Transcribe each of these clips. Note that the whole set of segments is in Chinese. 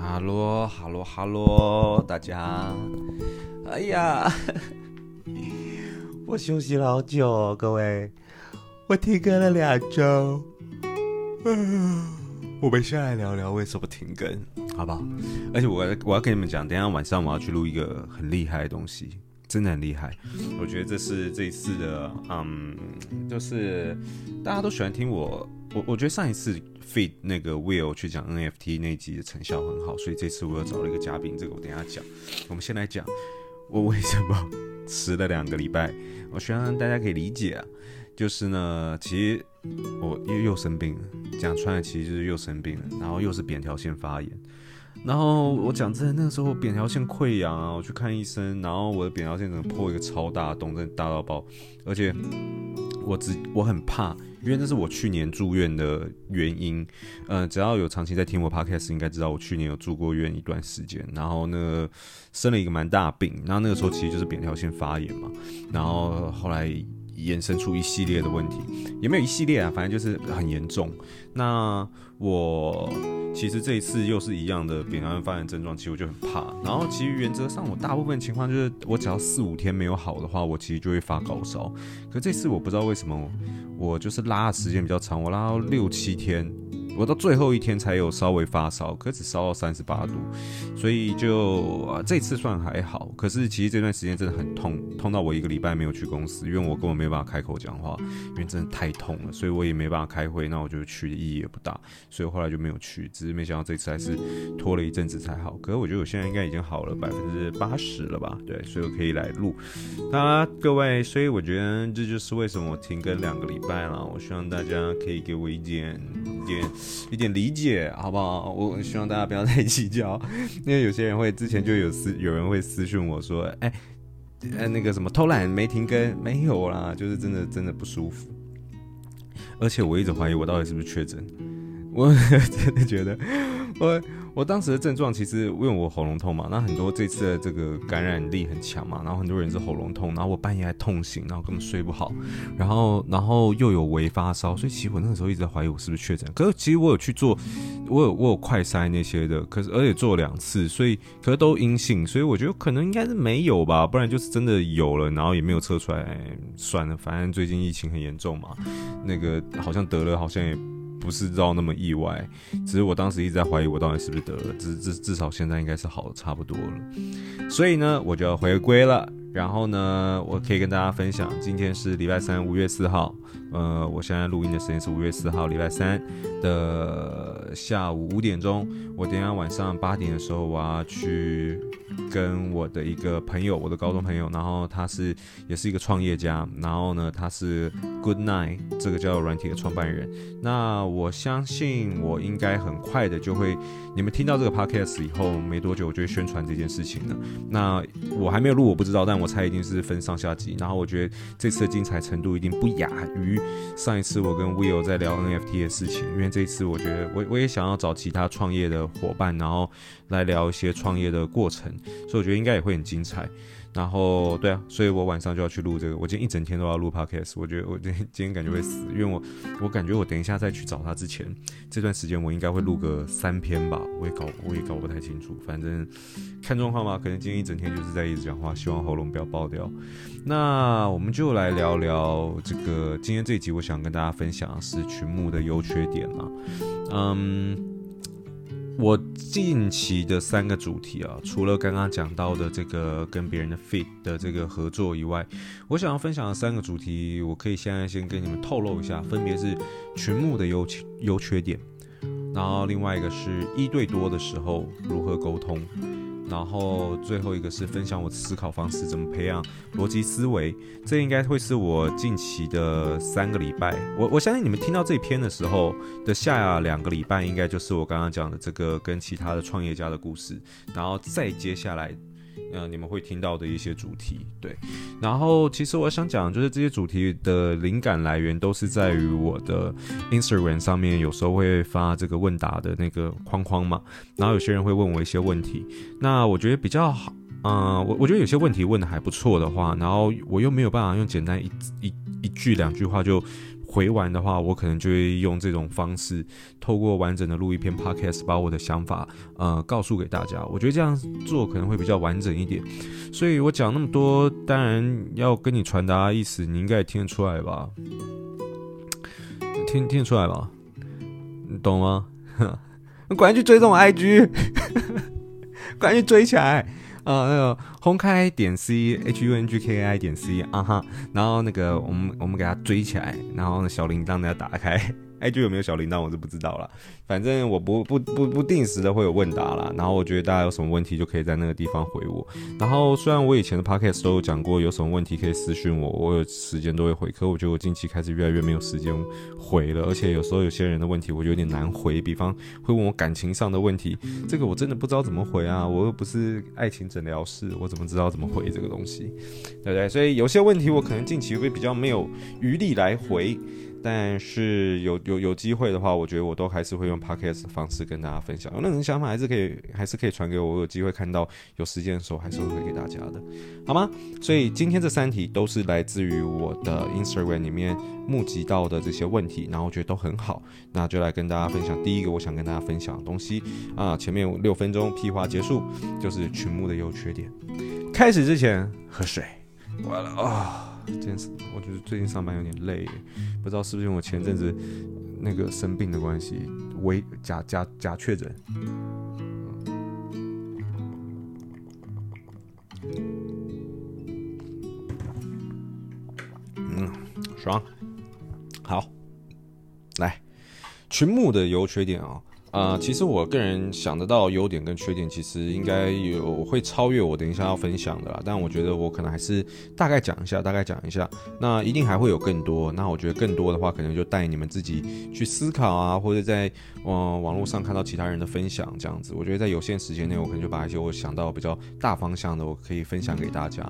哈喽，哈喽，哈喽，大家！哎呀，我休息了好久，各位，我停更了两周。嗯，我们先来聊聊为什么停更，好不好？而且我我要跟你们讲，等下晚上我要去录一个很厉害的东西。真的很厉害，我觉得这是这一次的，嗯，就是大家都喜欢听我，我我觉得上一次 feat 那个 Will 去讲 NFT 那集的成效很好，所以这次我又找了一个嘉宾，这个我等下讲。我们先来讲我为什么迟了两个礼拜，我希望大家可以理解啊，就是呢，其实我又又生病了，讲穿了其实就是又生病了，然后又是扁桃腺发炎。然后我讲真的，那个时候扁桃腺溃疡啊，我去看医生，然后我的扁桃腺整个破一个超大的洞，真的大到爆，而且我只我很怕，因为这是我去年住院的原因。嗯，只要有长期在听我 podcast，应该知道我去年有住过院一段时间，然后呢生了一个蛮大病，然后那个时候其实就是扁桃腺发炎嘛，然后后来。延伸出一系列的问题，也没有一系列啊，反正就是很严重。那我其实这一次又是一样的扁桃腺发炎症状，其实我就很怕。然后其实原则上，我大部分情况就是我只要四五天没有好的话，我其实就会发高烧。可这次我不知道为什么，我就是拉的时间比较长，我拉到六七天。我到最后一天才有稍微发烧，可只烧到三十八度，所以就啊这次算还好。可是其实这段时间真的很痛，痛到我一个礼拜没有去公司，因为我根本没办法开口讲话，因为真的太痛了，所以我也没办法开会。那我觉得去的意义也不大，所以后来就没有去。只是没想到这次还是拖了一阵子才好。可是我觉得我现在应该已经好了百分之八十了吧？对，所以我可以来录。那各位，所以我觉得这就是为什么我停更两个礼拜了。我希望大家可以给我一点一点。一点理解好不好？我希望大家不要太计较，因为有些人会之前就有私有人会私讯我说，哎、欸，哎那个什么偷懒没停更没有啦，就是真的真的不舒服，而且我一直怀疑我到底是不是确诊，我 真的觉得我。我当时的症状其实因为我喉咙痛嘛，那很多这次的这个感染力很强嘛，然后很多人是喉咙痛，然后我半夜还痛醒，然后根本睡不好，然后然后又有微发烧，所以其实我那个时候一直在怀疑我是不是确诊。可是其实我有去做，我有我有快筛那些的，可是而且做两次，所以可是都阴性，所以我觉得可能应该是没有吧，不然就是真的有了，然后也没有测出来，算了，反正最近疫情很严重嘛，那个好像得了，好像也。不是到那么意外，只是我当时一直在怀疑我到底是不是得了，至至至少现在应该是好的差不多了，所以呢，我就要回归了。然后呢，我可以跟大家分享，今天是礼拜三，五月四号。呃，我现在录音的时间是五月四号，礼拜三的下午五点钟。我等一下晚上八点的时候，我要去跟我的一个朋友，我的高中朋友，然后他是也是一个创业家，然后呢，他是 Good Night 这个交友软体的创办人。那我相信我应该很快的就会，你们听到这个 Podcast 以后没多久，我就会宣传这件事情了。那我还没有录，我不知道，但我。我猜一定是分上下集，然后我觉得这次的精彩程度一定不亚于上一次我跟 Will 在聊 NFT 的事情，因为这一次我觉得我我也想要找其他创业的伙伴，然后来聊一些创业的过程，所以我觉得应该也会很精彩。然后对啊，所以我晚上就要去录这个。我今天一整天都要录 podcast。我觉得 我今天今天感觉会死，因为我我感觉我等一下再去找他之前，这段时间我应该会录个三篇吧。我也搞我也搞不太清楚，反正看状况吧。可能今天一整天就是在一直讲话，希望喉咙不要爆掉。那我们就来聊聊这个今天这一集，我想跟大家分享是群募的优缺点嘛。嗯。我近期的三个主题啊，除了刚刚讲到的这个跟别人的 fit 的这个合作以外，我想要分享的三个主题，我可以现在先跟你们透露一下，分别是群目的优优缺点，然后另外一个是一对多的时候如何沟通。然后最后一个是分享我的思考方式，怎么培养逻辑思维。这应该会是我近期的三个礼拜。我我相信你们听到这篇的时候的下两个礼拜，应该就是我刚刚讲的这个跟其他的创业家的故事。然后再接下来。嗯，你们会听到的一些主题，对。然后，其实我想讲，就是这些主题的灵感来源都是在于我的 Instagram 上面，有时候会发这个问答的那个框框嘛。然后有些人会问我一些问题，那我觉得比较好，嗯，我我觉得有些问题问得还不错的话，然后我又没有办法用简单一一一句两句话就。回完的话，我可能就会用这种方式，透过完整的录一篇 podcast，把我的想法呃告诉给大家。我觉得这样做可能会比较完整一点。所以我讲那么多，当然要跟你传达意思，你应该也听得出来吧？听听得出来吧？你懂吗？赶紧去追踪我 IG，赶紧去追起来呃！那个轰开点 C H U N G K I 点 C 啊哈，然后那个我们我们给它追起来，然后呢小铃铛给他打开。IG 有没有小铃铛，我是不知道了。反正我不不不不定时的会有问答啦。然后我觉得大家有什么问题，就可以在那个地方回我。然后虽然我以前的 Podcast 都有讲过，有什么问题可以私信我，我有时间都会回。可我觉得我近期开始越来越没有时间回了，而且有时候有些人的问题我有点难回，比方会问我感情上的问题，这个我真的不知道怎么回啊。我又不是爱情诊疗室，我怎么知道怎么回这个东西，对不对？所以有些问题我可能近期会比较没有余力来回。但是有有有机会的话，我觉得我都还是会用 podcast 的方式跟大家分享。有任何想法还是可以，还是可以传给我。我有机会看到有时间的时候，还是会回给大家的，好吗？所以今天这三题都是来自于我的 Instagram 里面募集到的这些问题，然后我觉得都很好，那就来跟大家分享。第一个我想跟大家分享的东西啊，前面六分钟屁话结束，就是群目的优缺点。开始之前喝水，完了啊。件事，我觉得最近上班有点累，不知道是不是因为我前阵子那个生病的关系，微假假假确诊。嗯，爽，好，来，群牧的优缺点啊、哦。啊、其实我个人想得到优点跟缺点，其实应该有会超越我等一下要分享的啦。但我觉得我可能还是大概讲一下，大概讲一下。那一定还会有更多。那我觉得更多的话，可能就带你们自己去思考啊，或者在嗯、网络上看到其他人的分享这样子。我觉得在有限时间内，我可能就把一些我想到比较大方向的，我可以分享给大家。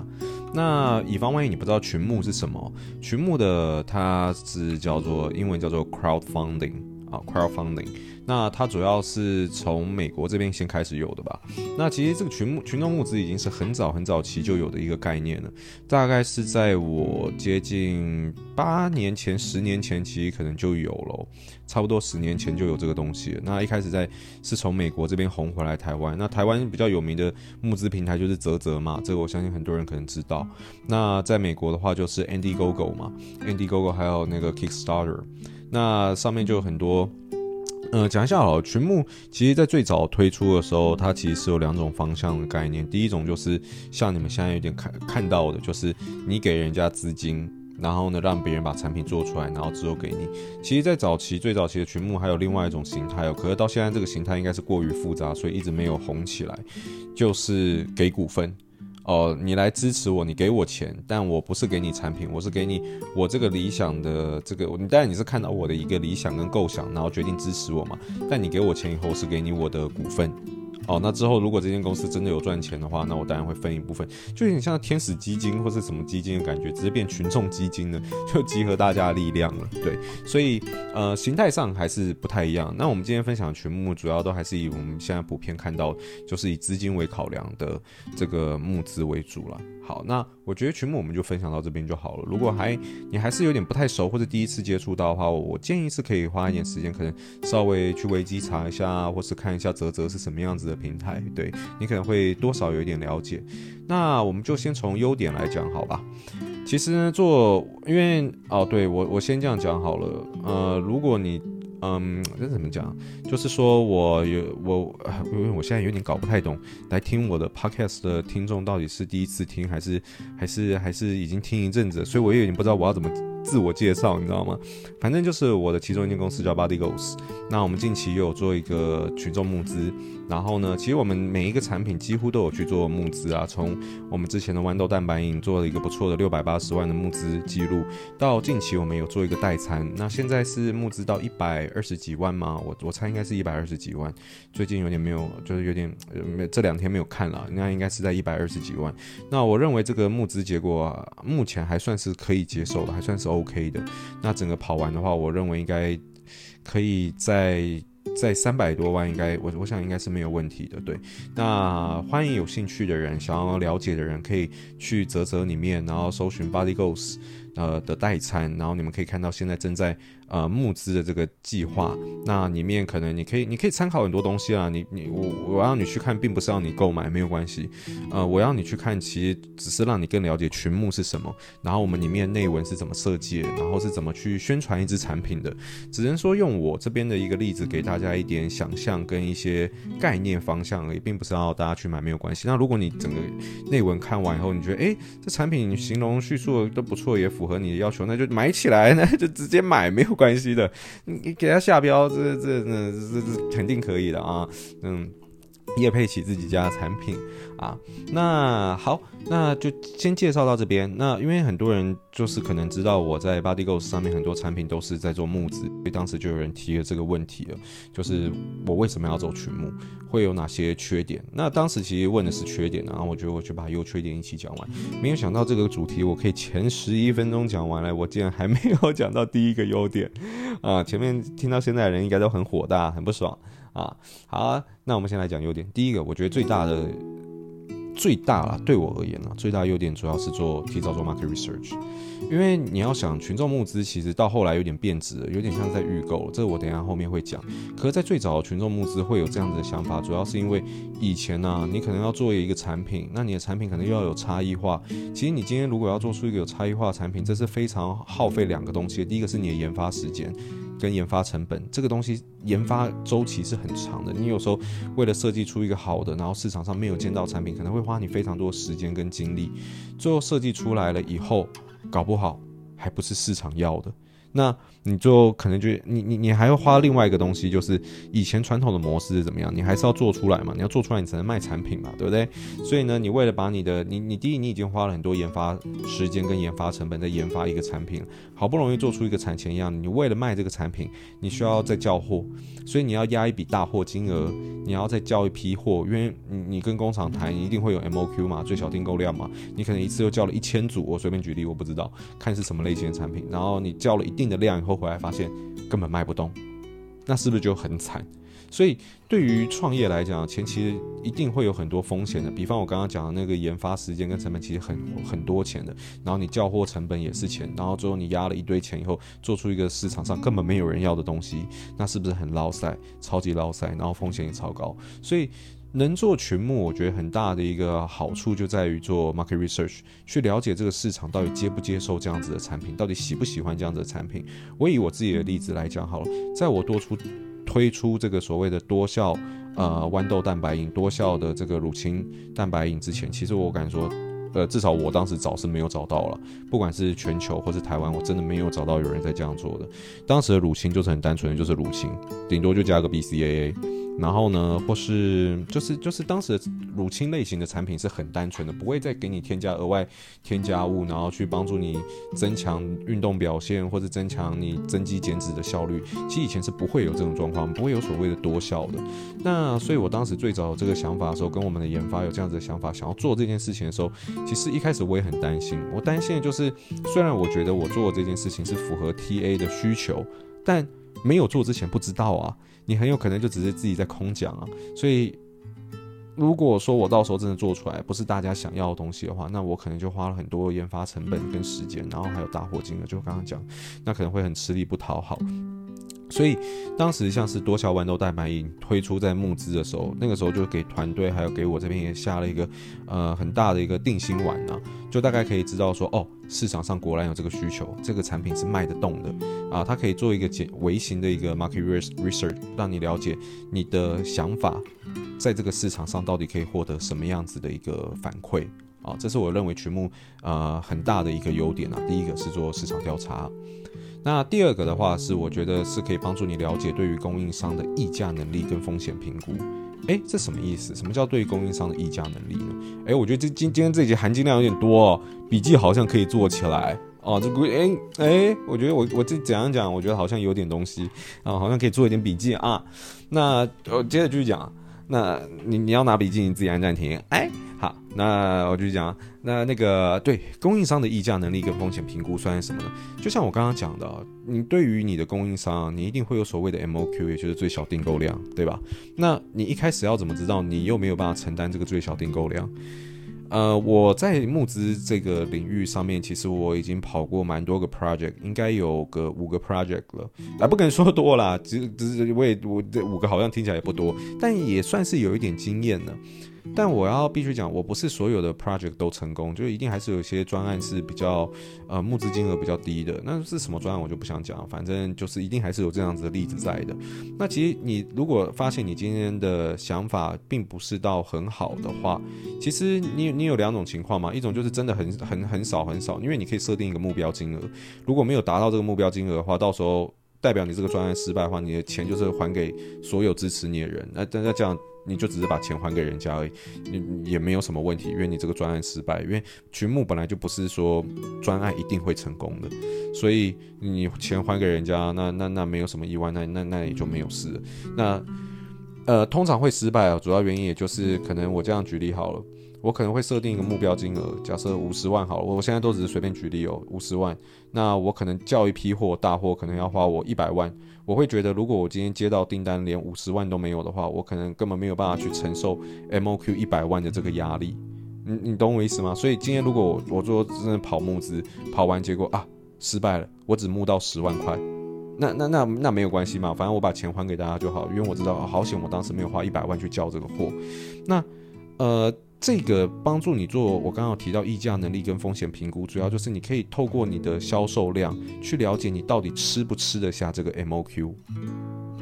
那以防万一你不知道群募是什么，群募的它是叫做英文叫做 crowdfunding 啊，crowdfunding。那它主要是从美国这边先开始有的吧？那其实这个群募群众募资已经是很早很早期就有的一个概念了，大概是在我接近八年前、十年前，其实可能就有了，差不多十年前就有这个东西。那一开始在是从美国这边红回来台湾，那台湾比较有名的募资平台就是泽泽嘛，这个我相信很多人可能知道。那在美国的话就是 Indiegogo 嘛，Indiegogo 还有那个 Kickstarter，那上面就有很多。嗯，讲一下好，群募其实在最早推出的时候，它其实是有两种方向的概念。第一种就是像你们现在有点看看到的，就是你给人家资金，然后呢让别人把产品做出来，然后之后给你。其实，在早期最早期的群募还有另外一种形态哦，可是到现在这个形态应该是过于复杂，所以一直没有红起来，就是给股份。哦、你来支持我，你给我钱，但我不是给你产品，我是给你我这个理想的这个，你当然你是看到我的一个理想跟构想，然后决定支持我嘛。但你给我钱以后，是给你我的股份。哦，那之后如果这间公司真的有赚钱的话，那我当然会分一部分，就有点像天使基金或是什么基金的感觉，直接变群众基金了，就集合大家力量了。对，所以呃形态上还是不太一样。那我们今天分享的群募主要都还是以我们现在普遍看到，就是以资金为考量的这个募资为主了。好，那我觉得群目我们就分享到这边就好了。如果还你还是有点不太熟或者第一次接触到的话，我建议是可以花一点时间，可能稍微去维基查一下，或是看一下泽泽是什么样子的平台，对你可能会多少有一点了解。那我们就先从优点来讲，好吧？其实呢，做因为哦，对我我先这样讲好了。呃，如果你嗯，这怎么讲？就是说我有我，因为我现在有点搞不太懂，来听我的 podcast 的听众到底是第一次听，还是还是还是已经听一阵子，所以我也有点不知道我要怎么自我介绍，你知道吗？反正就是我的其中一间公司叫 Body Goals，那我们近期也有做一个群众募资。然后呢，其实我们每一个产品几乎都有去做募资啊，从我们之前的豌豆蛋白饮做了一个不错的六百八十万的募资记录，到近期我们有做一个代餐，那现在是募资到一百二十几万吗？我我猜应该是一百二十几万，最近有点没有，就是有点没这两天没有看了，那应该是在一百二十几万。那我认为这个募资结果，目前还算是可以接受的，还算是 OK 的。那整个跑完的话，我认为应该可以在。在三百多万，应该我我想应该是没有问题的。对，那欢迎有兴趣的人，想要了解的人，可以去泽泽里面，然后搜寻 Body Goals。呃的代餐，然后你们可以看到现在正在呃募资的这个计划，那里面可能你可以你可以参考很多东西啊，你你我我让你去看，并不是让你购买，没有关系，呃，我要你去看，其实只是让你更了解群募是什么，然后我们里面内文是怎么设计，然后是怎么去宣传一支产品的，只能说用我这边的一个例子给大家一点想象跟一些概念方向而已，并不是要大家去买，没有关系。那如果你整个内文看完以后，你觉得诶，这产品形容叙述都不错，也符合你的要求，那就买起来，那就直接买，没有关系的。你给他下标，这这这这这肯定可以的啊，嗯。业配起自己家的产品啊，那好，那就先介绍到这边。那因为很多人就是可能知道我在 Body g o s 上面很多产品都是在做木子，所以当时就有人提了这个问题了，就是我为什么要走群募，会有哪些缺点？那当时其实问的是缺点，然后我觉得我就把优缺点一起讲完。没有想到这个主题我可以前十一分钟讲完了，我竟然还没有讲到第一个优点啊！前面听到现在的人应该都很火大，很不爽。啊，好啊，那我们先来讲优点。第一个，我觉得最大的、最大啦，对我而言呢，最大的优点主要是做提早做 market research，因为你要想群众募资，其实到后来有点变质了，有点像在预购。这我等下后面会讲。可是，在最早的群众募资会有这样子的想法，主要是因为以前呢、你可能要做一个产品，那你的产品可能又要有差异化。其实你今天如果要做出一个有差异化的产品，这是非常耗费两个东西的。第一个是你的研发时间。跟研发成本，这个东西研发周期是很长的。你有时候为了设计出一个好的，然后市场上没有见到产品，可能会花你非常多时间跟精力。最后设计出来了以后，搞不好还不是市场要的。那你就可能就你你你还要花另外一个东西，就是以前传统的模式是怎么样？你还是要做出来嘛？你要做出来，你才能卖产品嘛，对不对？所以呢，你为了把你的你你第一，你已经花了很多研发时间跟研发成本在研发一个产品，好不容易做出一个产前一样，你为了卖这个产品，你需要再叫货，所以你要压一笔大货金额，你要再叫一批货，因为你你跟工厂谈，你一定会有 MOQ 嘛，最小订购量嘛，你可能一次又叫了一千组，我随便举例，我不知道，看是什么类型的产品，然后你叫了一定。的量以后回来发现根本卖不动，那是不是就很惨？所以对于创业来讲，前期一定会有很多风险的。比方我刚刚讲的那个研发时间跟成本，其实很很多钱的。然后你叫货成本也是钱，然后最后你压了一堆钱以后，做出一个市场上根本没有人要的东西，那是不是很捞塞？超级捞塞，然后风险也超高。所以。能做群募，我觉得很大的一个好处就在于做 market research，去了解这个市场到底接不接受这样子的产品，到底喜不喜欢这样子的产品。我以我自己的例子来讲好了，在我多出推出这个所谓的多效呃豌豆蛋白饮、多效的这个乳清蛋白饮之前，其实我敢说，呃，至少我当时找是没有找到了，不管是全球或是台湾，我真的没有找到有人在这样做的。当时的乳清就是很单纯的，就是乳清，顶多就加个 BCAA。然后呢，或是就是就是当时的乳清类型的产品是很单纯的，不会再给你添加额外添加物，然后去帮助你增强运动表现或者增强你增肌减脂的效率。其实以前是不会有这种状况，不会有所谓的多效的。那所以我当时最早有这个想法的时候，跟我们的研发有这样子的想法，想要做这件事情的时候，其实一开始我也很担心。我担心的就是，虽然我觉得我做的这件事情是符合 TA 的需求，但没有做之前不知道啊。你很有可能就只是自己在空讲啊，所以如果说我到时候真的做出来不是大家想要的东西的话，那我可能就花了很多研发成本跟时间，然后还有大货金额，就刚刚讲，那可能会很吃力不讨好。所以当时像是多效豌豆蛋白饮推出在募资的时候，那个时候就给团队还有给我这边也下了一个呃很大的一个定心丸啊，就大概可以知道说哦，市场上果然有这个需求，这个产品是卖得动的啊，它可以做一个简微型的一个 market research，让你了解你的想法在这个市场上到底可以获得什么样子的一个反馈啊，这是我认为群募呃很大的一个优点啊。第一个是做市场调查。那第二个的话是，我觉得是可以帮助你了解对于供应商的议价能力跟风险评估。诶，这什么意思？什么叫对于供应商的议价能力呢？诶，我觉得这今今天这集含金量有点多哦，笔记好像可以做起来哦。这个诶诶，我觉得我我这怎样讲？我觉得好像有点东西啊，好像可以做一点笔记啊。那我接着继续讲。那你你要拿笔记，你自己按暂停。哎，好，那我继续讲。那那个对供应商的议价能力跟风险评估算是什么呢？就像我刚刚讲的，你对于你的供应商，你一定会有所谓的 MOQ，也就是最小订购量，对吧？那你一开始要怎么知道你又没有办法承担这个最小订购量？呃，我在募资这个领域上面，其实我已经跑过蛮多个 project，应该有个五个 project 了，啊，不敢说多啦，只只是我也我这五个好像听起来也不多，但也算是有一点经验了。但我要必须讲，我不是所有的 project 都成功，就一定还是有些专案是比较呃募资金额比较低的。那是什么专案我就不想讲，反正就是一定还是有这样子的例子在的。那其实你如果发现你今天的想法并不是到很好的话，其实你你有两种情况嘛，一种就是真的很很很少很少，因为你可以设定一个目标金额，如果没有达到这个目标金额的话，到时候代表你这个专案失败的话，你的钱就是还给所有支持你的人。那那这样。你就只是把钱还给人家而已，你也没有什么问题，因为你这个专案失败，因为群募本来就不是说专案一定会成功的，所以你钱还给人家，那那那没有什么意外，那那那也就没有事了。那呃，通常会失败啊，主要原因也就是可能我这样举例好了。我可能会设定一个目标金额，假设五十万好了，我现在都只是随便举例哦，五十万。那我可能叫一批货，大货可能要花我一百万。我会觉得，如果我今天接到订单连五十万都没有的话，我可能根本没有办法去承受 MOQ 一百万的这个压力。你你懂我意思吗？所以今天如果我我说真的跑募资，跑完结果啊失败了，我只募到十万块，那那那那没有关系嘛，反正我把钱还给大家就好，因为我知道好险我当时没有花一百万去叫这个货。那呃。这个帮助你做，我刚刚提到议价能力跟风险评估，主要就是你可以透过你的销售量去了解你到底吃不吃得下这个 MOQ。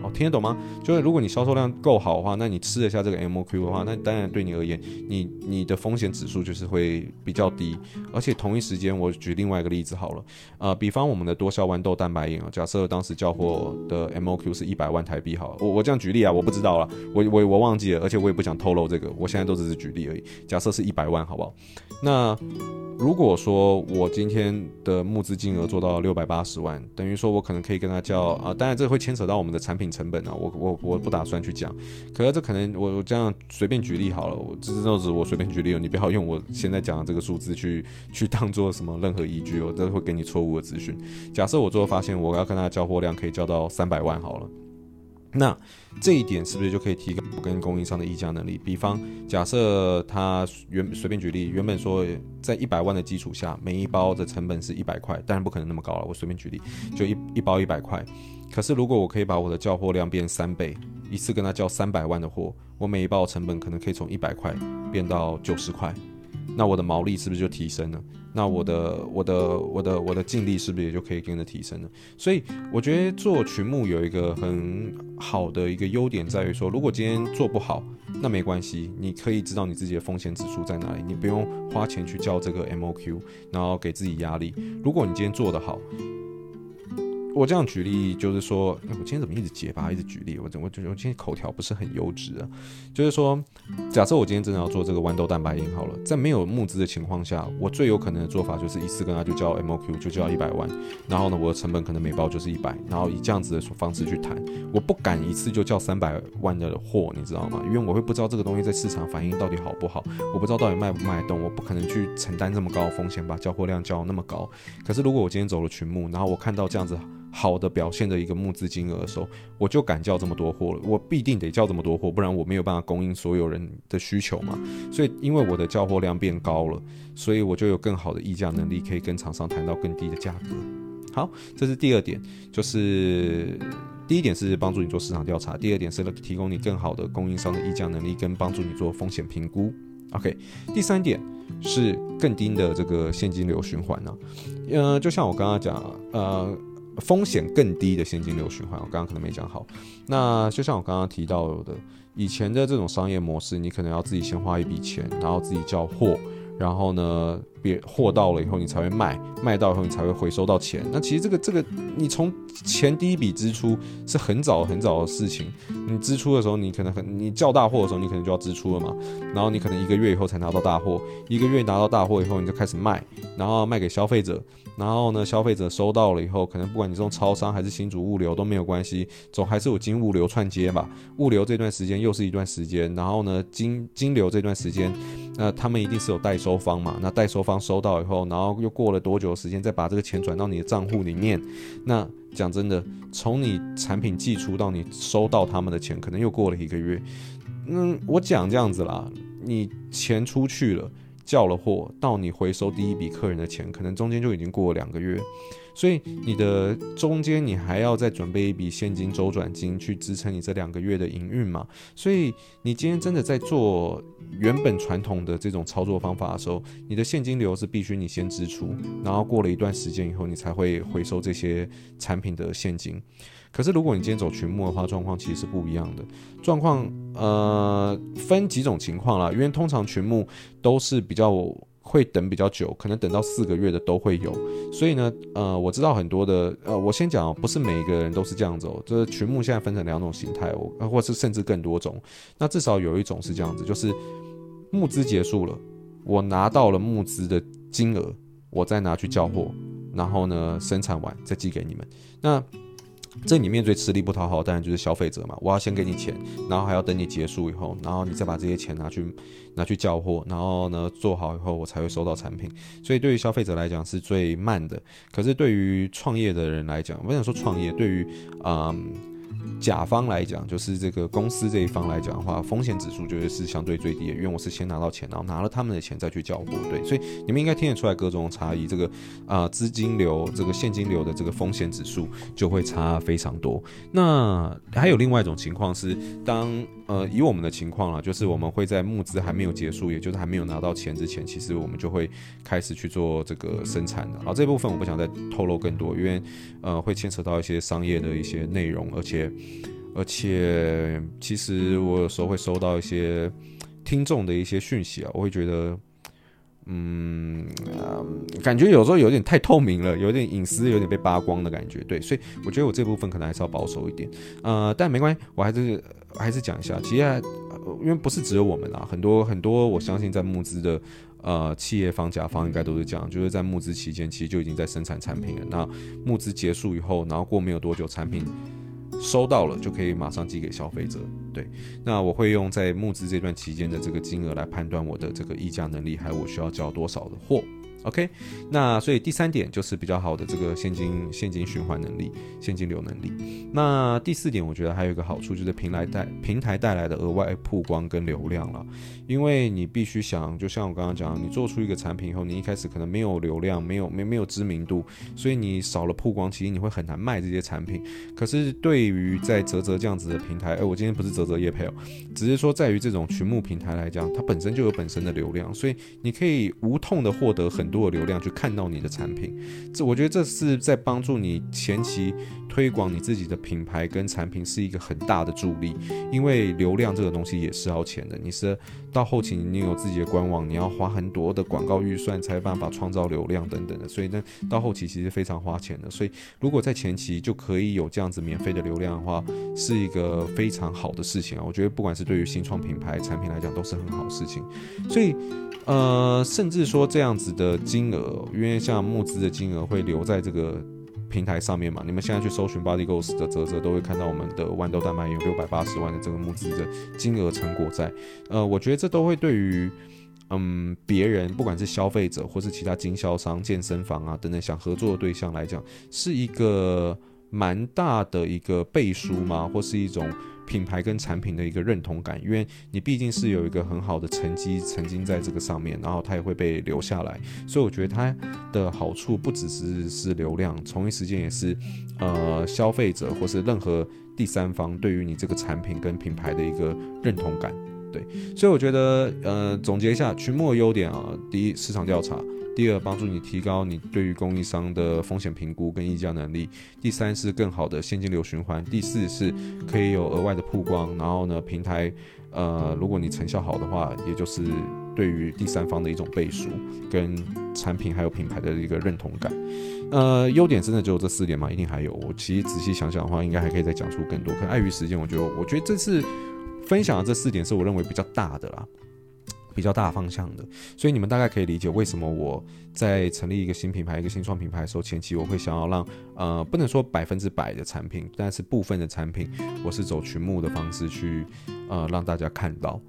哦，听得懂吗？就是如果你销售量够好的话，那你吃得下这个 MOQ 的话，那当然对你而言，你你的风险指数就是会比较低。而且同一时间，我举另外一个例子好了，呃，比方我们的多效豌豆蛋白饮啊，假设当时交货的 MOQ 是一百万台币好，我我这样举例啊，我不知道了，我我我忘记了，而且我也不想透露这个，我现在都只是举例而已。假设是一百万，好不好？那如果说我今天的募资金额做到六百八十万，等于说我可能可以跟他叫啊，当然这会牵扯到我们的产品成本啊，我我我不打算去讲。可是这可能我我这样随便举例好了，我这都是我随便举例，你不要用我现在讲的这个数字去去当做什么任何依据，我都会给你错误的资讯。假设我最后发现我要跟他交货量可以交到三百万好了。那这一点是不是就可以提高我跟供应商的议价能力？比方，假设他原随便举例，原本说在一百万的基础下，每一包的成本是一百块，当然不可能那么高了。我随便举例，就一一包一百块。可是如果我可以把我的交货量变三倍，一次跟他交三百万的货，我每一包的成本可能可以从一百块变到九十块。那我的毛利是不是就提升了？那我的我的我的我的净力是不是也就可以跟着提升了？所以我觉得做群目有一个很好的一个优点在于说，如果今天做不好，那没关系，你可以知道你自己的风险指数在哪里，你不用花钱去交这个 MOQ，然后给自己压力。如果你今天做得好。我这样举例就是说，我今天怎么一直结巴，一直举例？我怎我我今天口条不是很优质啊。就是说，假设我今天真的要做这个豌豆蛋白饮好了，在没有募资的情况下，我最有可能的做法就是一次跟他就交 MOQ，就交一百万，然后呢，我的成本可能每包就是一百，然后以这样子的方式去谈。我不敢一次就交三百万的货，你知道吗？因为我会不知道这个东西在市场反应到底好不好，我不知道到底卖不卖动，我不可能去承担这么高的风险，把交货量交那么高。可是如果我今天走了群募，然后我看到这样子。好的表现的一个募资金额的时候，我就敢叫这么多货了。我必定得叫这么多货，不然我没有办法供应所有人的需求嘛。所以，因为我的交货量变高了，所以我就有更好的议价能力，可以跟厂商谈到更低的价格。好，这是第二点，就是第一点是帮助你做市场调查，第二点是提供你更好的供应商的议价能力，跟帮助你做风险评估。OK，第三点是更低的这个现金流循环呢、啊。呃，就像我刚刚讲，呃。风险更低的现金流循环，我刚刚可能没讲好。那就像我刚刚提到的，以前的这种商业模式，你可能要自己先花一笔钱，然后自己交货，然后呢，别货到了以后你才会卖，卖到以后你才会回收到钱。那其实这个这个，你从前第一笔支出是很早很早的事情。你支出的时候，你可能很你叫大货的时候，你可能就要支出了嘛。然后你可能一个月以后才拿到大货，一个月拿到大货以后，你就开始卖，然后卖给消费者。然后呢，消费者收到了以后，可能不管你是用超商还是新竹物流都没有关系，总还是有经物流串接吧。物流这段时间又是一段时间，然后呢，金金流这段时间，那他们一定是有代收方嘛。那代收方收到以后，然后又过了多久时间，再把这个钱转到你的账户里面。那讲真的，从你产品寄出到你收到他们的钱，可能又过了一个月。嗯，我讲这样子啦，你钱出去了。叫了货到你回收第一笔客人的钱，可能中间就已经过了两个月。所以你的中间你还要再准备一笔现金周转金去支撑你这两个月的营运嘛？所以你今天真的在做原本传统的这种操作方法的时候，你的现金流是必须你先支出，然后过了一段时间以后，你才会回收这些产品的现金。可是如果你今天走群募的话，状况其实是不一样的。状况呃分几种情况啦，因为通常群募都是比较。会等比较久，可能等到四个月的都会有。所以呢，呃，我知道很多的，呃，我先讲，不是每一个人都是这样子哦。就是群募现在分成两种形态，我，或是甚至更多种。那至少有一种是这样子，就是募资结束了，我拿到了募资的金额，我再拿去交货，然后呢，生产完再寄给你们。那这里面最吃力不讨好，当然就是消费者嘛。我要先给你钱，然后还要等你结束以后，然后你再把这些钱拿去拿去交货，然后呢，做好以后我才会收到产品。所以对于消费者来讲是最慢的。可是对于创业的人来讲，我想说创业对于嗯。甲方来讲，就是这个公司这一方来讲的话，风险指数绝对是相对最低的，因为我是先拿到钱，然后拿了他们的钱再去交货，对，所以你们应该听得出来各种差异，这个啊资金流、这个现金流的这个风险指数就会差非常多。那还有另外一种情况是，当呃以我们的情况啊，就是我们会在募资还没有结束，也就是还没有拿到钱之前，其实我们就会开始去做这个生产的。好，这部分我不想再透露更多，因为呃会牵扯到一些商业的一些内容，而且。而且，其实我有时候会收到一些听众的一些讯息啊，我会觉得，嗯，感觉有时候有点太透明了，有点隐私，有点被扒光的感觉。对，所以我觉得我这部分可能还是要保守一点。呃，但没关系，我还是还是讲一下。其实，因为不是只有我们啊，很多很多，我相信在募资的呃企业方、甲方应该都是这样，就是在募资期间其实就已经在生产产品了。那募资结束以后，然后过没有多久，产品。收到了就可以马上寄给消费者。对，那我会用在募资这段期间的这个金额来判断我的这个议价能力，还有我需要交多少的货。OK，那所以第三点就是比较好的这个现金现金循环能力、现金流能力。那第四点，我觉得还有一个好处就是平台带平台带来的额外曝光跟流量了。因为你必须想，就像我刚刚讲，你做出一个产品以后，你一开始可能没有流量，没有没没有知名度，所以你少了曝光，其实你会很难卖这些产品。可是对于在泽泽这样子的平台，哎，我今天不是啧啧业配哦，只是说在于这种群募平台来讲，它本身就有本身的流量，所以你可以无痛的获得很多的流量去看到你的产品。这我觉得这是在帮助你前期推广你自己的品牌跟产品是一个很大的助力，因为流量这个东西也是要钱的，你是。到后期你有自己的官网，你要花很多的广告预算，才有办法创造流量等等的，所以呢，到后期其实非常花钱的。所以如果在前期就可以有这样子免费的流量的话，是一个非常好的事情啊。我觉得不管是对于新创品牌产品来讲，都是很好事情。所以呃，甚至说这样子的金额，因为像募资的金额会留在这个。平台上面嘛，你们现在去搜寻 Body Goals 的啧啧，都会看到我们的豌豆蛋白有六百八十万的这个募资的金额成果在。呃，我觉得这都会对于嗯别人，不管是消费者或是其他经销商、健身房啊等等想合作的对象来讲，是一个蛮大的一个背书吗？或是一种。品牌跟产品的一个认同感，因为你毕竟是有一个很好的成绩，曾经在这个上面，然后它也会被留下来，所以我觉得它的好处不只是是流量，同一时间也是呃消费者或是任何第三方对于你这个产品跟品牌的一个认同感，对，所以我觉得呃总结一下群募优点啊，第一市场调查。第二，帮助你提高你对于供应商的风险评估跟议价能力；第三是更好的现金流循环；第四是可以有额外的曝光。然后呢，平台，呃，如果你成效好的话，也就是对于第三方的一种背书，跟产品还有品牌的一个认同感。呃，优点真的只有这四点吗？一定还有。我其实仔细想想的话，应该还可以再讲出更多。可碍于时间，我觉得，我觉得这次分享的这四点是我认为比较大的啦。比较大方向的，所以你们大概可以理解为什么我在成立一个新品牌、一个新创品牌的时候，前期我会想要让呃，不能说百分之百的产品，但是部分的产品，我是走群募的方式去呃让大家看到。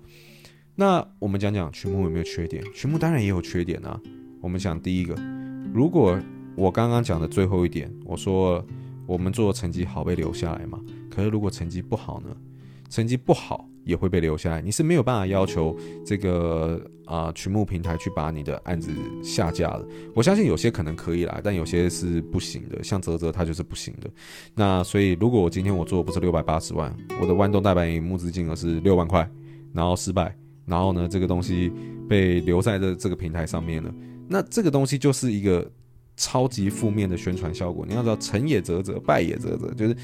那我们讲讲群募有没有缺点？群募当然也有缺点啊。我们讲第一个，如果我刚刚讲的最后一点，我说我们做的成绩好被留下来嘛，可是如果成绩不好呢？成绩不好也会被留下来。你是没有办法要求这个啊、呃、群募平台去把你的案子下架的。我相信有些可能可以啦，但有些是不行的。像泽泽他就是不行的。那所以如果我今天我做不是六百八十万，我的豌豆大白银募资金额是六万块，然后失败，然后呢这个东西被留在这这个平台上面了，那这个东西就是一个。超级负面的宣传效果，你要知道，成也啧啧，败也啧啧，就是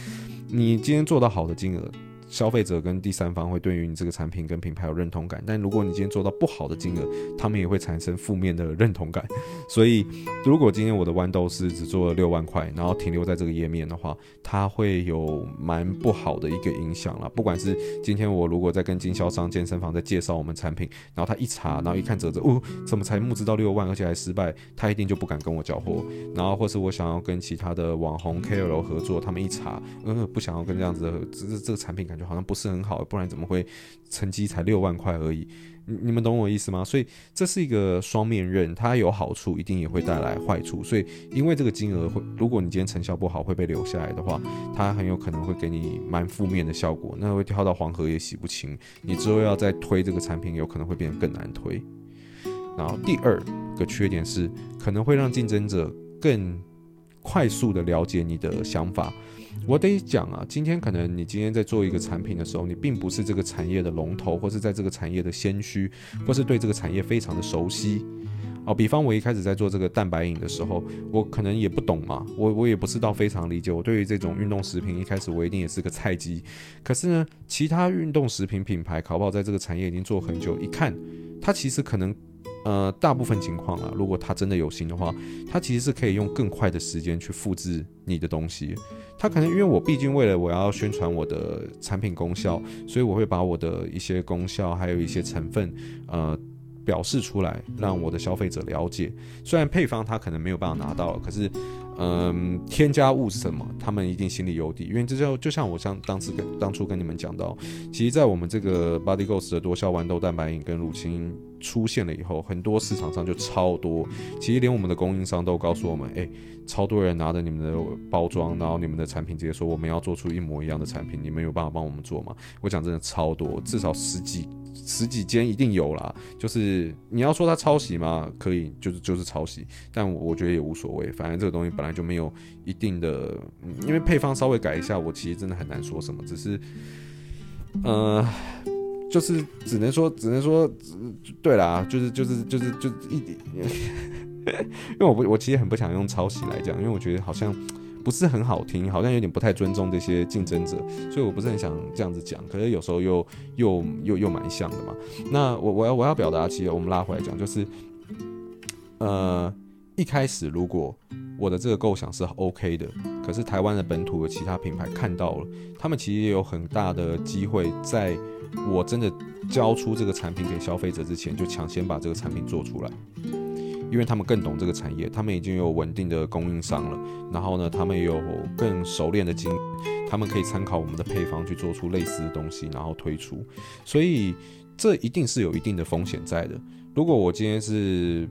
你今天做到好的金额。消费者跟第三方会对于你这个产品跟品牌有认同感，但如果你今天做到不好的金额，他们也会产生负面的认同感。所以，如果今天我的豌豆是只做了六万块，然后停留在这个页面的话，它会有蛮不好的一个影响了。不管是今天我如果在跟经销商、健身房在介绍我们产品，然后他一查，然后一看啧啧，哦，怎么才募资到六万，而且还失败，他一定就不敢跟我交货。然后，或是我想要跟其他的网红 KOL 合作，他们一查，呃，不想要跟这样子的，只是这个产品感就好像不是很好，不然怎么会成绩才六万块而已？你你们懂我意思吗？所以这是一个双面刃，它有好处，一定也会带来坏处。所以因为这个金额会，如果你今天成效不好会被留下来的话，它很有可能会给你蛮负面的效果，那会跳到黄河也洗不清。你之后要再推这个产品，有可能会变得更难推。然后第二个缺点是，可能会让竞争者更快速的了解你的想法。我得讲啊，今天可能你今天在做一个产品的时候，你并不是这个产业的龙头，或是在这个产业的先驱，或是对这个产业非常的熟悉。哦，比方我一开始在做这个蛋白饮的时候，我可能也不懂嘛，我我也不是到非常理解。我对于这种运动食品一开始我一定也是个菜鸡。可是呢，其他运动食品品牌，考不好在这个产业已经做很久，一看它其实可能。呃，大部分情况啊，如果它真的有心的话，它其实是可以用更快的时间去复制你的东西。他可能因为我毕竟为了我要宣传我的产品功效，所以我会把我的一些功效还有一些成分，呃，表示出来，让我的消费者了解。虽然配方他可能没有办法拿到，可是。嗯，添加物是什么？他们一定心里有底，因为这就就像我像当时跟当初跟你们讲到，其实，在我们这个 Body Ghost 的多效豌豆蛋白饮跟乳清出现了以后，很多市场上就超多，其实连我们的供应商都告诉我们，哎，超多人拿着你们的包装，然后你们的产品直接说我们要做出一模一样的产品，你们有办法帮我们做吗？我讲真的超多，至少十几。十几间一定有啦，就是你要说它抄袭吗？可以，就是就是抄袭，但我觉得也无所谓，反正这个东西本来就没有一定的，因为配方稍微改一下，我其实真的很难说什么，只是，呃，就是只能说，只能说，对啦，就是就是就是就一点，因为我不，我其实很不想用抄袭来讲，因为我觉得好像。不是很好听，好像有点不太尊重这些竞争者，所以我不是很想这样子讲。可是有时候又又又又蛮像的嘛。那我我要我要表达，其实我们拉回来讲，就是呃一开始如果我的这个构想是 OK 的，可是台湾的本土的其他品牌看到了，他们其实也有很大的机会，在我真的交出这个产品给消费者之前，就抢先把这个产品做出来。因为他们更懂这个产业，他们已经有稳定的供应商了，然后呢，他们也有更熟练的经，他们可以参考我们的配方去做出类似的东西，然后推出，所以这一定是有一定的风险在的。如果我今天是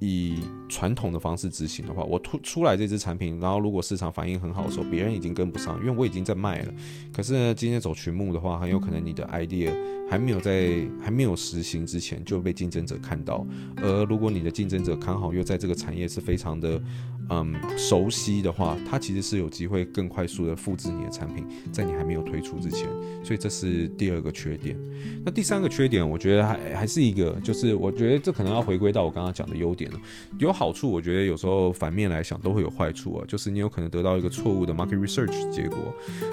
以传统的方式执行的话，我突出来这支产品，然后如果市场反应很好的时候，别人已经跟不上，因为我已经在卖了。可是呢，今天走群募的话，很有可能你的 idea 还没有在还没有实行之前就被竞争者看到，而如果你的竞争者刚好又在这个产业是非常的。嗯，熟悉的话，它其实是有机会更快速的复制你的产品，在你还没有推出之前，所以这是第二个缺点。那第三个缺点，我觉得还还是一个，就是我觉得这可能要回归到我刚刚讲的优点了。有好处，我觉得有时候反面来想都会有坏处啊，就是你有可能得到一个错误的 market research 结果。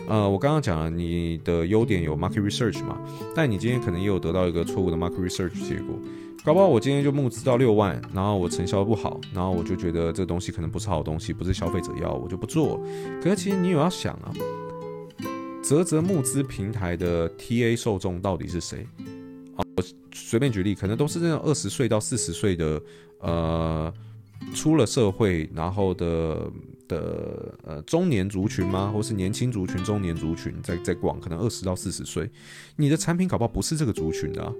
呃，我刚刚讲了你的优点有 market research 嘛，但你今天可能也有得到一个错误的 market research 结果。搞不好我今天就募资到六万，然后我成效不好，然后我就觉得这东西可能不是好东西，不是消费者要，我就不做。可是其实你有要想啊，泽泽募资平台的 TA 受众到底是谁？啊，我随便举例，可能都是那种二十岁到四十岁的，呃，出了社会然后的的呃中年族群吗？或是年轻族群、中年族群在在逛，可能二十到四十岁，你的产品搞不好不是这个族群的。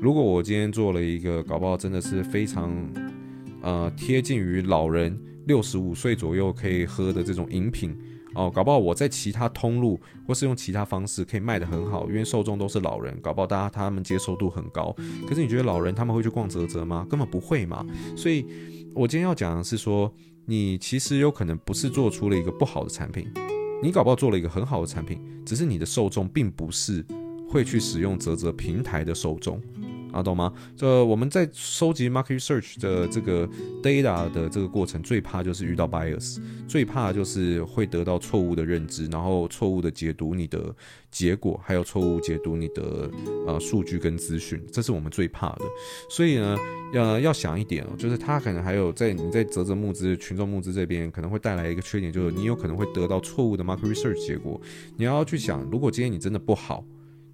如果我今天做了一个搞不好真的是非常，呃贴近于老人六十五岁左右可以喝的这种饮品哦，搞不好我在其他通路或是用其他方式可以卖得很好，因为受众都是老人，搞不好大家他们接受度很高。可是你觉得老人他们会去逛泽泽吗？根本不会嘛。所以我今天要讲的是说，你其实有可能不是做出了一个不好的产品，你搞不好做了一个很好的产品，只是你的受众并不是会去使用泽泽平台的受众。啊，懂吗？这我们在收集 market research 的这个 data 的这个过程，最怕就是遇到 bias，最怕就是会得到错误的认知，然后错误的解读你的结果，还有错误解读你的呃数据跟资讯，这是我们最怕的。所以呢，要要想一点哦，就是它可能还有在你在泽泽募资、群众募资这边可能会带来一个缺点，就是你有可能会得到错误的 market research 结果。你要去想，如果今天你真的不好。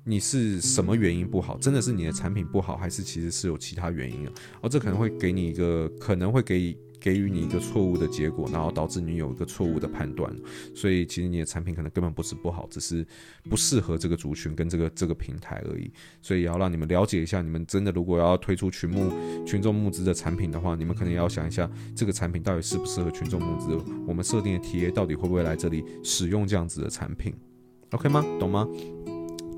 你是什么原因不好？真的是你的产品不好，还是其实是有其他原因啊？哦、这可能会给你一个，可能会给给予你一个错误的结果，然后导致你有一个错误的判断。所以其实你的产品可能根本不是不好，只是不适合这个族群跟这个这个平台而已。所以也要让你们了解一下，你们真的如果要推出群募群众募资的产品的话，你们可能也要想一下，这个产品到底适不适合群众募资？我们设定的 TA 到底会不会来这里使用这样子的产品？OK 吗？懂吗？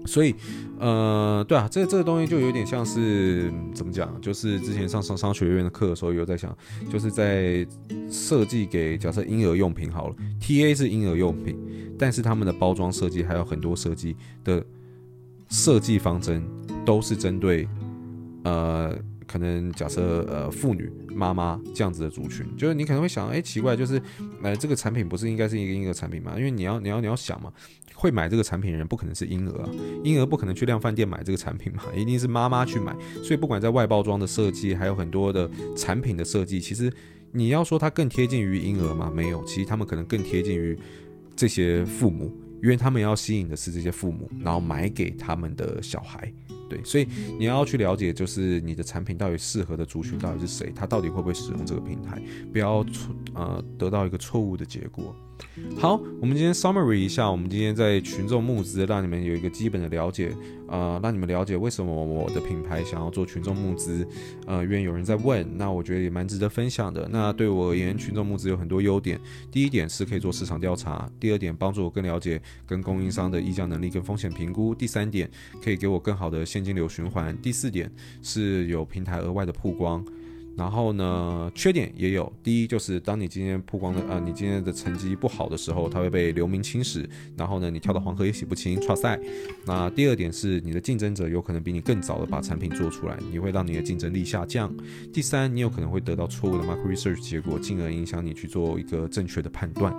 所以，呃，对啊，这这个东西就有点像是怎么讲？就是之前上商商学院的课的时候，有在想，就是在设计给假设婴儿用品好了，TA 是婴儿用品，但是他们的包装设计还有很多设计的设计方针都是针对，呃，可能假设呃妇女妈妈这样子的族群，就是你可能会想，哎，奇怪，就是呃这个产品不是应该是一个婴儿产品吗？因为你要你要你要想嘛。会买这个产品的人不可能是婴儿啊，婴儿不可能去量贩店买这个产品嘛，一定是妈妈去买。所以不管在外包装的设计，还有很多的产品的设计，其实你要说它更贴近于婴儿吗？没有，其实他们可能更贴近于这些父母，因为他们要吸引的是这些父母，然后买给他们的小孩。对，所以你要去了解，就是你的产品到底适合的族群到底是谁，他到底会不会使用这个平台，不要错呃得到一个错误的结果。好，我们今天 summary 一下，我们今天在群众募资，让你们有一个基本的了解，呃，让你们了解为什么我的品牌想要做群众募资，呃，因为有人在问，那我觉得也蛮值得分享的。那对我而言，群众募资有很多优点，第一点是可以做市场调查，第二点帮助我更了解跟供应商的议价能力跟风险评估，第三点可以给我更好的现金流循环，第四点是有平台额外的曝光。然后呢，缺点也有。第一就是，当你今天曝光的，呃，你今天的成绩不好的时候，它会被流名侵蚀。然后呢，你跳到黄河也洗不清，差赛。那第二点是，你的竞争者有可能比你更早的把产品做出来，你会让你的竞争力下降。第三，你有可能会得到错误的 market research 结果，进而影响你去做一个正确的判断。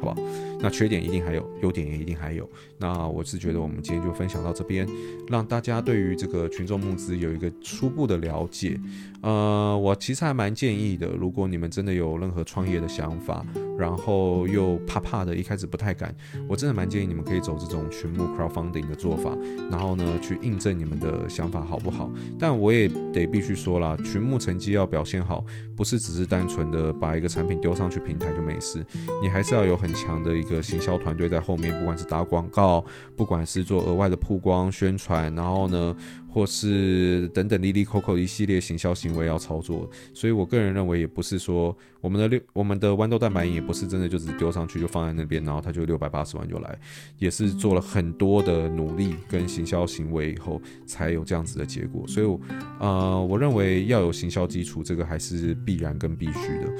好吧，那缺点一定还有，优点也一定还有。那我是觉得我们今天就分享到这边，让大家对于这个群众募资有一个初步的了解。呃，我其实还蛮建议的，如果你们真的有任何创业的想法，然后又怕怕的，一开始不太敢，我真的蛮建议你们可以走这种群募 crowdfunding 的做法，然后呢去印证你们的想法好不好？但我也得必须说啦，群募成绩要表现好，不是只是单纯的把一个产品丢上去平台就没事，你还是要有很强的一个的行销团队在后面，不管是打广告，不管是做额外的曝光宣传，然后呢，或是等等哩哩扣扣一系列行销行为要操作。所以我个人认为，也不是说我们的六我们的豌豆蛋白饮也不是真的就只丢上去就放在那边，然后它就六百八十万就来，也是做了很多的努力跟行销行为以后才有这样子的结果。所以，呃，我认为要有行销基础，这个还是必然跟必须的。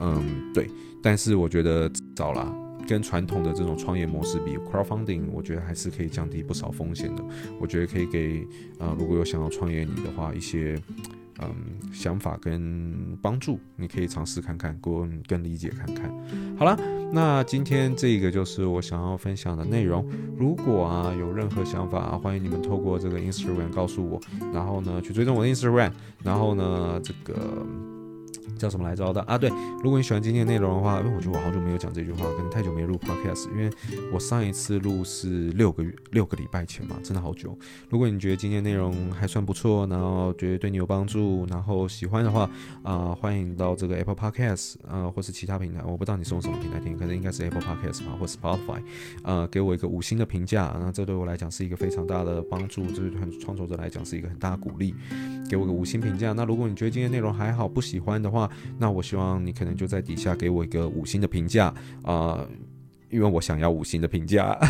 嗯，对。但是我觉得早啦。跟传统的这种创业模式比，crowdfunding 我觉得还是可以降低不少风险的。我觉得可以给呃如果有想要创业你的话一些嗯想法跟帮助，你可以尝试看看，更更理解看看。好了，那今天这个就是我想要分享的内容。如果啊有任何想法，欢迎你们透过这个 Instagram 告诉我，然后呢去追踪我的 Instagram，然后呢这个。叫什么来着的啊？对，如果你喜欢今天内容的话，因为我觉得我好久没有讲这句话，可能太久没录 podcast，因为我上一次录是六个月六个礼拜前嘛，真的好久。如果你觉得今天内容还算不错，然后觉得对你有帮助，然后喜欢的话啊、欢迎到这个 Apple Podcast 啊、或是其他平台，我不知道你是用什么平台听，可能应该是 Apple Podcast 吧，或 Spotify 啊、给我一个五星的评价，那这对我来讲是一个非常大的帮助，这对很创作者来讲是一个很大的鼓励，给我个五星评价。那如果你觉得今天内容还好，不喜欢的话，那我希望你可能就在底下给我一个五星的评价啊，因为我想要五星的评价。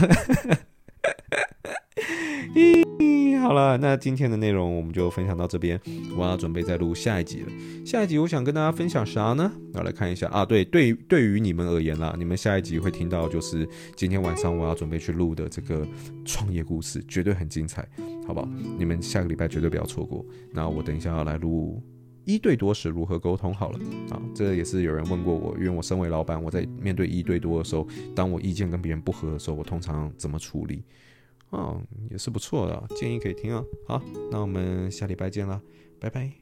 好了，那今天的内容我们就分享到这边，我要准备再录下一集了。下一集我想跟大家分享啥呢？要来看一下啊，对对，对于你们而言啦，你们下一集会听到就是今天晚上我要准备去录的这个创业故事，绝对很精彩，好不好？你们下个礼拜绝对不要错过。那我等一下要来录一对多时如何沟通好了啊，这也是有人问过我，因为我身为老板，我在面对一对多的时候，当我意见跟别人不合的时候，我通常怎么处理？哦，也是不错的，建议可以听啊。好，那我们下礼拜见啦，拜拜。